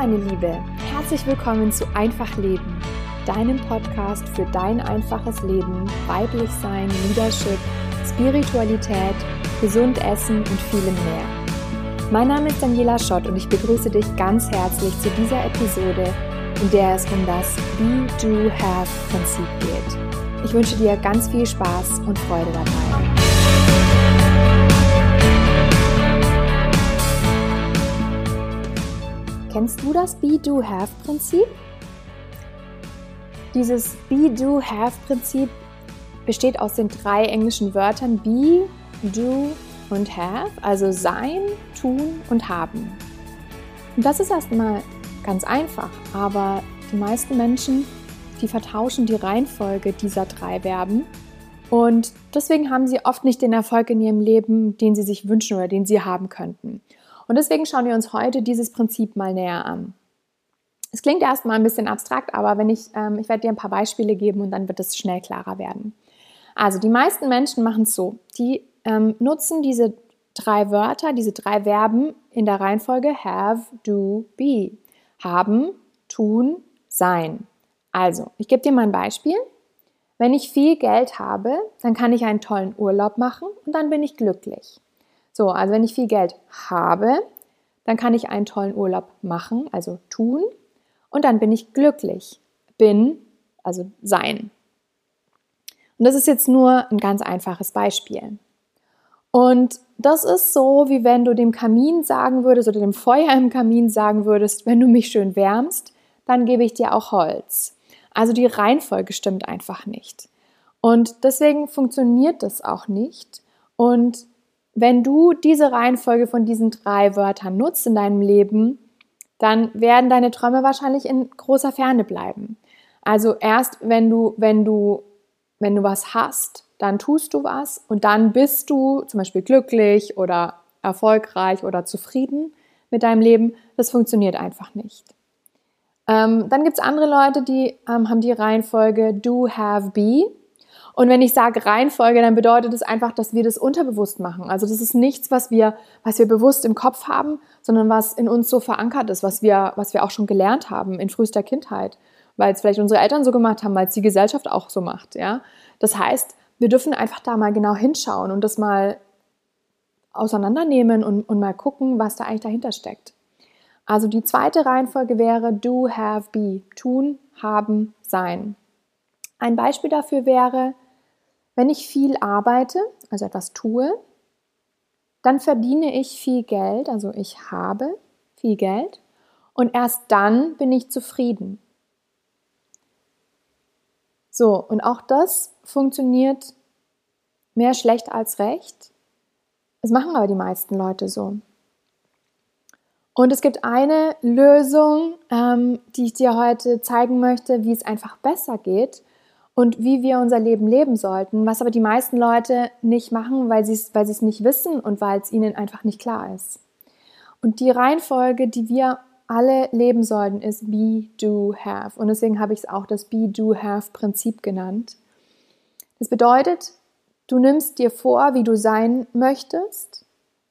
meine Liebe, herzlich willkommen zu Einfach Leben, deinem Podcast für dein einfaches Leben, weiblich sein, Leadership, Spiritualität, gesund essen und vielem mehr. Mein Name ist Daniela Schott und ich begrüße dich ganz herzlich zu dieser Episode, in der es um das Be Do Have Prinzip geht. Ich wünsche dir ganz viel Spaß und Freude dabei. Kennst du das Be-Do-Have-Prinzip? Dieses Be-Do-Have-Prinzip besteht aus den drei englischen Wörtern Be, Do und Have, also sein, tun und haben. Und das ist erstmal ganz einfach, aber die meisten Menschen, die vertauschen die Reihenfolge dieser drei Verben und deswegen haben sie oft nicht den Erfolg in ihrem Leben, den sie sich wünschen oder den sie haben könnten. Und deswegen schauen wir uns heute dieses Prinzip mal näher an. Es klingt erstmal ein bisschen abstrakt, aber wenn ich, ähm, ich werde dir ein paar Beispiele geben und dann wird es schnell klarer werden. Also die meisten Menschen machen es so, die ähm, nutzen diese drei Wörter, diese drei Verben in der Reihenfolge have, do, be. Haben, tun, sein. Also, ich gebe dir mal ein Beispiel. Wenn ich viel Geld habe, dann kann ich einen tollen Urlaub machen und dann bin ich glücklich. So, also wenn ich viel Geld habe, dann kann ich einen tollen Urlaub machen, also tun, und dann bin ich glücklich. Bin, also sein. Und das ist jetzt nur ein ganz einfaches Beispiel. Und das ist so, wie wenn du dem Kamin sagen würdest oder dem Feuer im Kamin sagen würdest, wenn du mich schön wärmst, dann gebe ich dir auch Holz. Also die Reihenfolge stimmt einfach nicht. Und deswegen funktioniert das auch nicht. Und wenn du diese Reihenfolge von diesen drei Wörtern nutzt in deinem Leben, dann werden deine Träume wahrscheinlich in großer Ferne bleiben. Also erst wenn du, wenn du, wenn du was hast, dann tust du was und dann bist du zum Beispiel glücklich oder erfolgreich oder zufrieden mit deinem Leben. Das funktioniert einfach nicht. Ähm, dann gibt es andere Leute, die ähm, haben die Reihenfolge do, have, be. Und wenn ich sage Reihenfolge, dann bedeutet es das einfach, dass wir das unterbewusst machen. Also das ist nichts, was wir, was wir bewusst im Kopf haben, sondern was in uns so verankert ist, was wir, was wir auch schon gelernt haben in frühester Kindheit, weil es vielleicht unsere Eltern so gemacht haben, weil es die Gesellschaft auch so macht. Ja, das heißt, wir dürfen einfach da mal genau hinschauen und das mal auseinandernehmen und, und mal gucken, was da eigentlich dahinter steckt. Also die zweite Reihenfolge wäre do, have, be. Tun, haben, sein. Ein Beispiel dafür wäre, wenn ich viel arbeite, also etwas tue, dann verdiene ich viel Geld, also ich habe viel Geld und erst dann bin ich zufrieden. So, und auch das funktioniert mehr schlecht als recht. Das machen aber die meisten Leute so. Und es gibt eine Lösung, ähm, die ich dir heute zeigen möchte, wie es einfach besser geht und wie wir unser Leben leben sollten, was aber die meisten Leute nicht machen, weil sie es weil nicht wissen und weil es ihnen einfach nicht klar ist. Und die Reihenfolge, die wir alle leben sollten, ist Be, Do, Have. Und deswegen habe ich es auch das Be, Do, Have Prinzip genannt. Das bedeutet, du nimmst dir vor, wie du sein möchtest,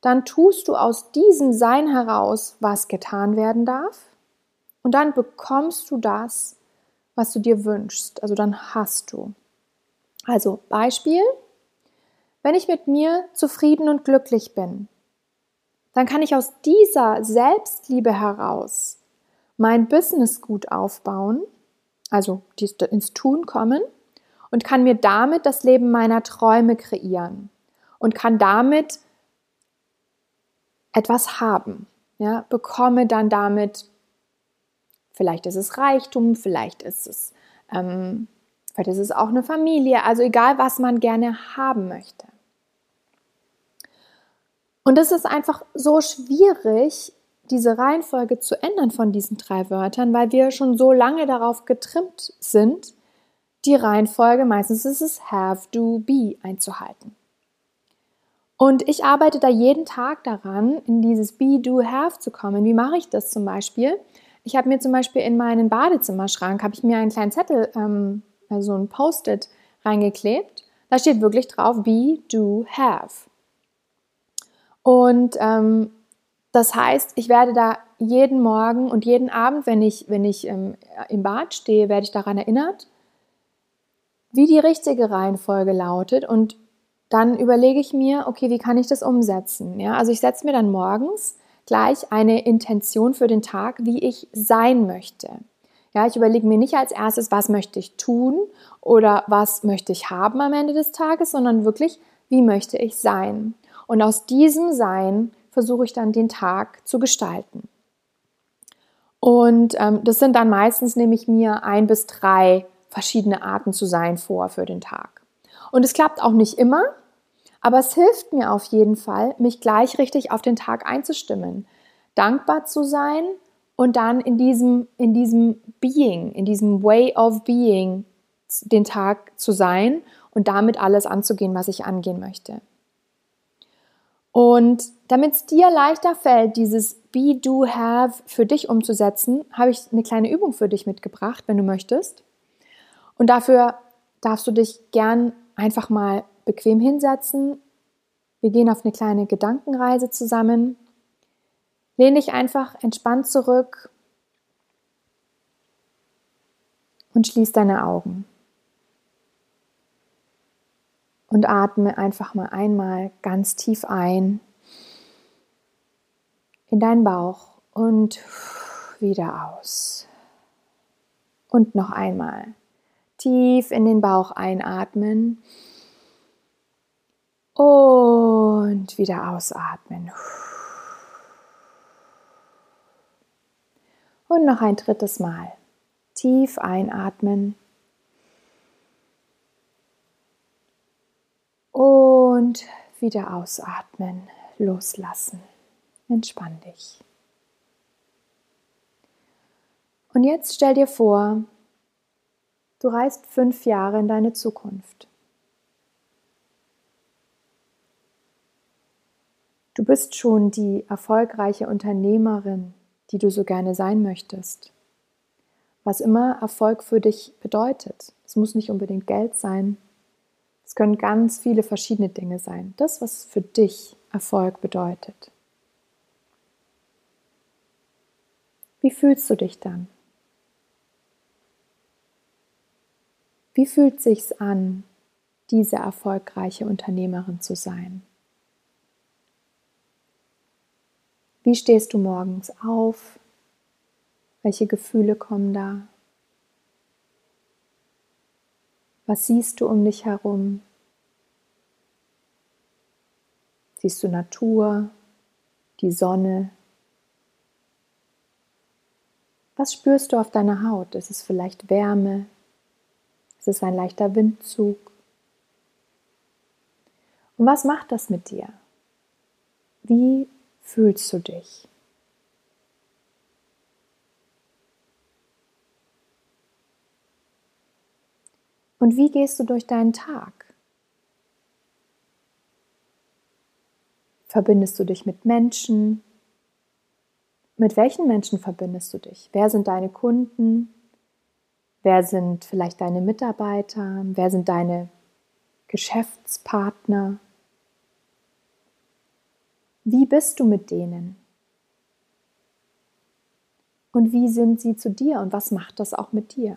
dann tust du aus diesem Sein heraus, was getan werden darf, und dann bekommst du das, was du dir wünschst. Also dann hast du. Also Beispiel, wenn ich mit mir zufrieden und glücklich bin, dann kann ich aus dieser Selbstliebe heraus mein Business gut aufbauen, also ins Tun kommen und kann mir damit das Leben meiner Träume kreieren und kann damit etwas haben. Ja, bekomme dann damit Vielleicht ist es Reichtum, vielleicht ist es, ähm, vielleicht ist es auch eine Familie, also egal, was man gerne haben möchte. Und es ist einfach so schwierig, diese Reihenfolge zu ändern von diesen drei Wörtern, weil wir schon so lange darauf getrimmt sind, die Reihenfolge, meistens ist es have, do, be einzuhalten. Und ich arbeite da jeden Tag daran, in dieses be, do, have zu kommen. Wie mache ich das zum Beispiel? Ich habe mir zum Beispiel in meinen Badezimmerschrank, habe ich mir einen kleinen Zettel, ähm, also ein Post-it reingeklebt. Da steht wirklich drauf, be, do, have. Und ähm, das heißt, ich werde da jeden Morgen und jeden Abend, wenn ich, wenn ich ähm, im Bad stehe, werde ich daran erinnert, wie die richtige Reihenfolge lautet und dann überlege ich mir, okay, wie kann ich das umsetzen? Ja, also ich setze mir dann morgens gleich eine Intention für den Tag, wie ich sein möchte. Ja, ich überlege mir nicht als erstes, was möchte ich tun oder was möchte ich haben am Ende des Tages, sondern wirklich, wie möchte ich sein? Und aus diesem Sein versuche ich dann den Tag zu gestalten. Und ähm, das sind dann meistens, nehme ich mir ein bis drei verschiedene Arten zu sein vor für den Tag. Und es klappt auch nicht immer, aber es hilft mir auf jeden Fall, mich gleich richtig auf den Tag einzustimmen, dankbar zu sein und dann in diesem, in diesem Being, in diesem Way of Being den Tag zu sein und damit alles anzugehen, was ich angehen möchte. Und damit es dir leichter fällt, dieses Be, Do, Have für dich umzusetzen, habe ich eine kleine Übung für dich mitgebracht, wenn du möchtest. Und dafür darfst du dich gern einfach mal bequem hinsetzen. Wir gehen auf eine kleine Gedankenreise zusammen. Lehn dich einfach entspannt zurück und schließ deine Augen. Und atme einfach mal einmal ganz tief ein in deinen Bauch und wieder aus. Und noch einmal tief in den Bauch einatmen und wieder ausatmen. Und noch ein drittes Mal. Tief einatmen. Und wieder ausatmen. Loslassen. Entspann dich. Und jetzt stell dir vor, du reist fünf Jahre in deine Zukunft. Du bist schon die erfolgreiche Unternehmerin, die du so gerne sein möchtest. Was immer Erfolg für dich bedeutet. Es muss nicht unbedingt Geld sein. Es können ganz viele verschiedene Dinge sein. Das, was für dich Erfolg bedeutet. Wie fühlst du dich dann? Wie fühlt sich's an, diese erfolgreiche Unternehmerin zu sein? Wie stehst du morgens auf? Welche Gefühle kommen da? Was siehst du um dich herum? Siehst du Natur, die Sonne? Was spürst du auf deiner Haut? Ist es vielleicht Wärme? Ist es ein leichter Windzug? Und was macht das mit dir? Wie fühlst du dich? Und wie gehst du durch deinen Tag? Verbindest du dich mit Menschen? Mit welchen Menschen verbindest du dich? Wer sind deine Kunden? Wer sind vielleicht deine Mitarbeiter? Wer sind deine Geschäftspartner? Wie bist du mit denen? Und wie sind sie zu dir und was macht das auch mit dir?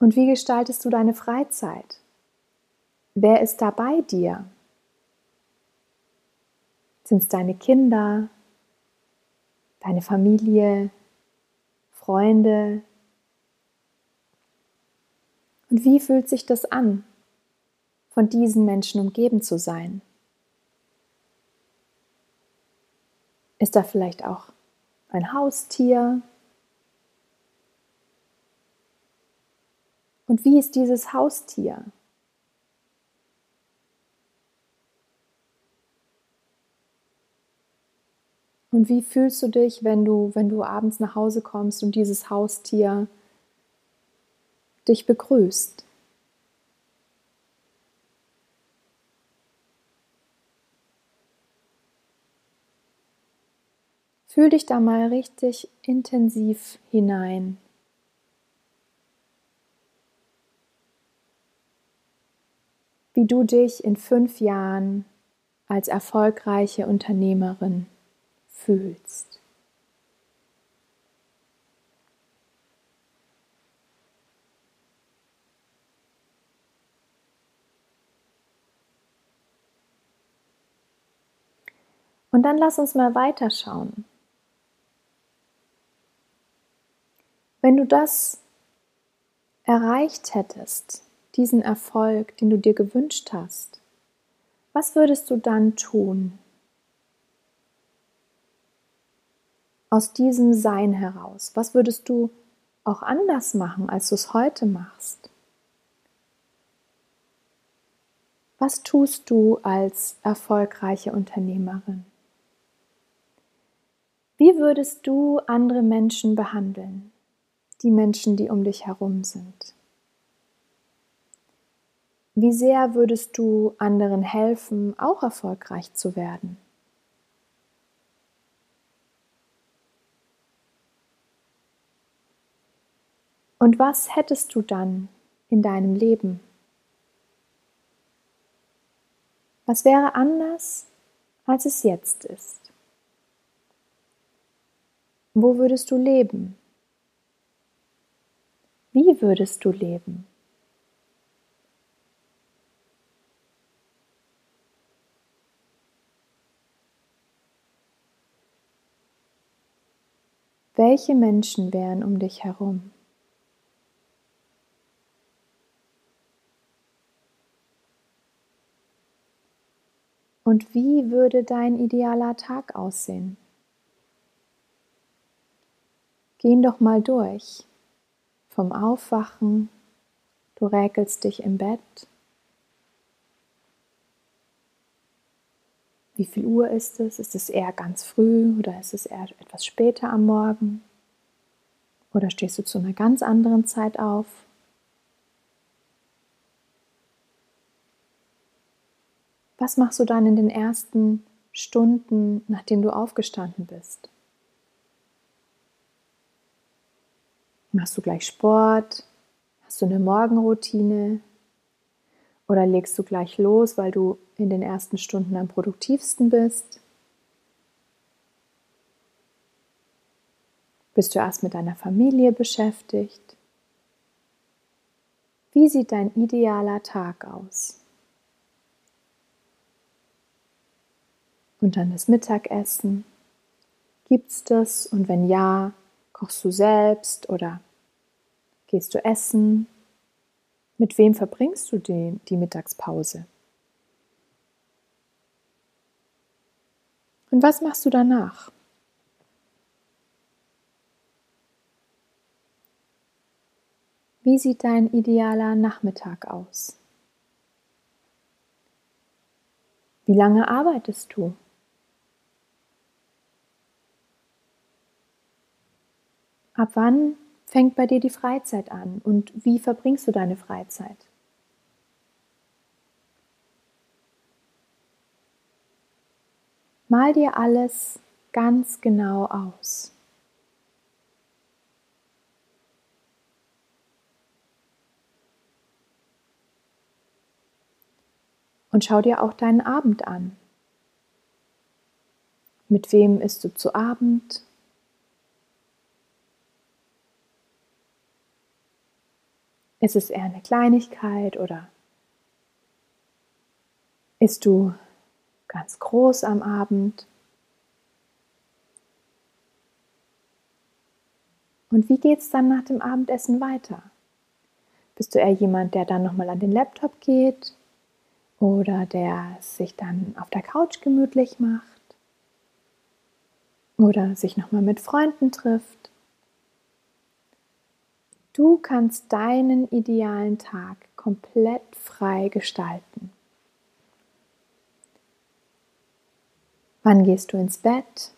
Und wie gestaltest du deine Freizeit? Wer ist da bei dir? Sind es deine Kinder, deine Familie, Freunde, und wie fühlt sich das an, von diesen Menschen umgeben zu sein? Ist da vielleicht auch ein Haustier? Und wie ist dieses Haustier? Und wie fühlst du dich, wenn du, wenn du abends nach Hause kommst und dieses Haustier dich begrüßt. Fühl dich da mal richtig intensiv hinein. wie du dich in fünf Jahren als erfolgreiche Unternehmerin fühlst. Und dann lass uns mal weiterschauen. Wenn du das erreicht hättest, diesen Erfolg, den du dir gewünscht hast, was würdest du dann tun? Aus diesem Sein heraus, was würdest du auch anders machen, als du es heute machst? Was tust du als erfolgreiche Unternehmerin? Wie würdest du andere Menschen behandeln? Die Menschen, die um dich herum sind. Wie sehr würdest du anderen helfen, auch erfolgreich zu werden? Und was hättest du dann in deinem Leben? Was wäre anders, als es jetzt ist? Wo würdest du leben? Wie würdest du leben? Welche Menschen wären um dich herum? Und wie würde dein idealer Tag aussehen? Gehen doch mal durch. Vom Aufwachen, du räkelst dich im Bett. Wie viel Uhr ist es? Ist es eher ganz früh oder ist es eher etwas später am Morgen? Oder stehst du zu einer ganz anderen Zeit auf? Was machst du dann in den ersten Stunden, nachdem du aufgestanden bist? Machst du gleich Sport? Hast du eine Morgenroutine? Oder legst du gleich los, weil du in den ersten Stunden am produktivsten bist? Bist du erst mit deiner Familie beschäftigt? Wie sieht dein idealer Tag aus? Und dann das Mittagessen. Gibt's das? Und wenn ja, Kochst du selbst oder gehst du essen? Mit wem verbringst du die, die Mittagspause? Und was machst du danach? Wie sieht dein idealer Nachmittag aus? Wie lange arbeitest du? Ab wann fängt bei dir die Freizeit an und wie verbringst du deine Freizeit? Mal dir alles ganz genau aus. Und schau dir auch deinen Abend an. Mit wem isst du zu Abend? Ist es eher eine Kleinigkeit oder isst du ganz groß am Abend? Und wie geht es dann nach dem Abendessen weiter? Bist du eher jemand, der dann nochmal an den Laptop geht oder der sich dann auf der Couch gemütlich macht oder sich nochmal mit Freunden trifft? Du kannst deinen idealen Tag komplett frei gestalten. Wann gehst du ins Bett?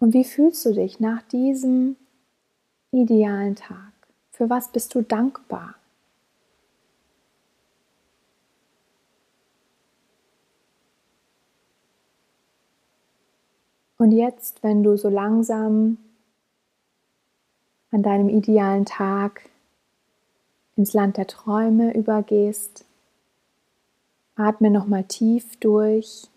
Und wie fühlst du dich nach diesem idealen Tag? Für was bist du dankbar? Und jetzt, wenn du so langsam an deinem idealen Tag ins Land der Träume übergehst, atme nochmal tief durch.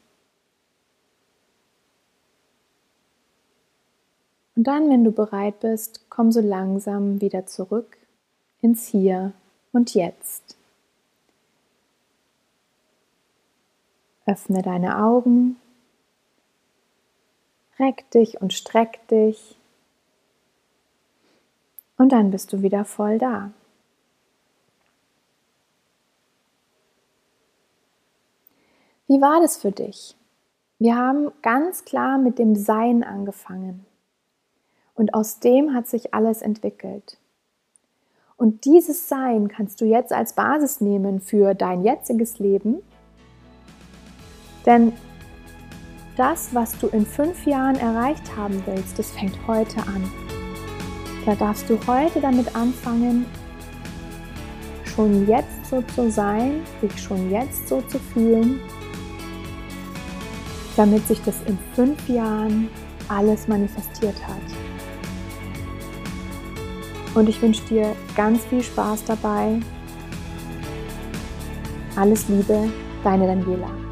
Und dann, wenn du bereit bist, komm so langsam wieder zurück ins Hier und Jetzt. Öffne deine Augen Reck dich und streck dich. Und dann bist du wieder voll da. Wie war das für dich? Wir haben ganz klar mit dem Sein angefangen. Und aus dem hat sich alles entwickelt. Und dieses Sein kannst du jetzt als Basis nehmen für dein jetziges Leben. Denn das, was du in fünf Jahren erreicht haben willst, das fängt heute an. Da darfst du heute damit anfangen, schon jetzt so zu sein, dich schon jetzt so zu fühlen, damit sich das in fünf Jahren alles manifestiert hat. Und ich wünsche dir ganz viel Spaß dabei. Alles Liebe, deine Daniela.